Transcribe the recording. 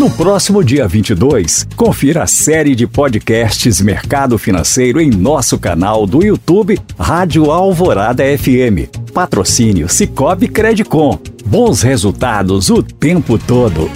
No próximo dia 22, confira a série de podcasts Mercado Financeiro em nosso canal do YouTube Rádio Alvorada FM. Patrocínio Cicobi Credicom. Bons resultados o tempo todo.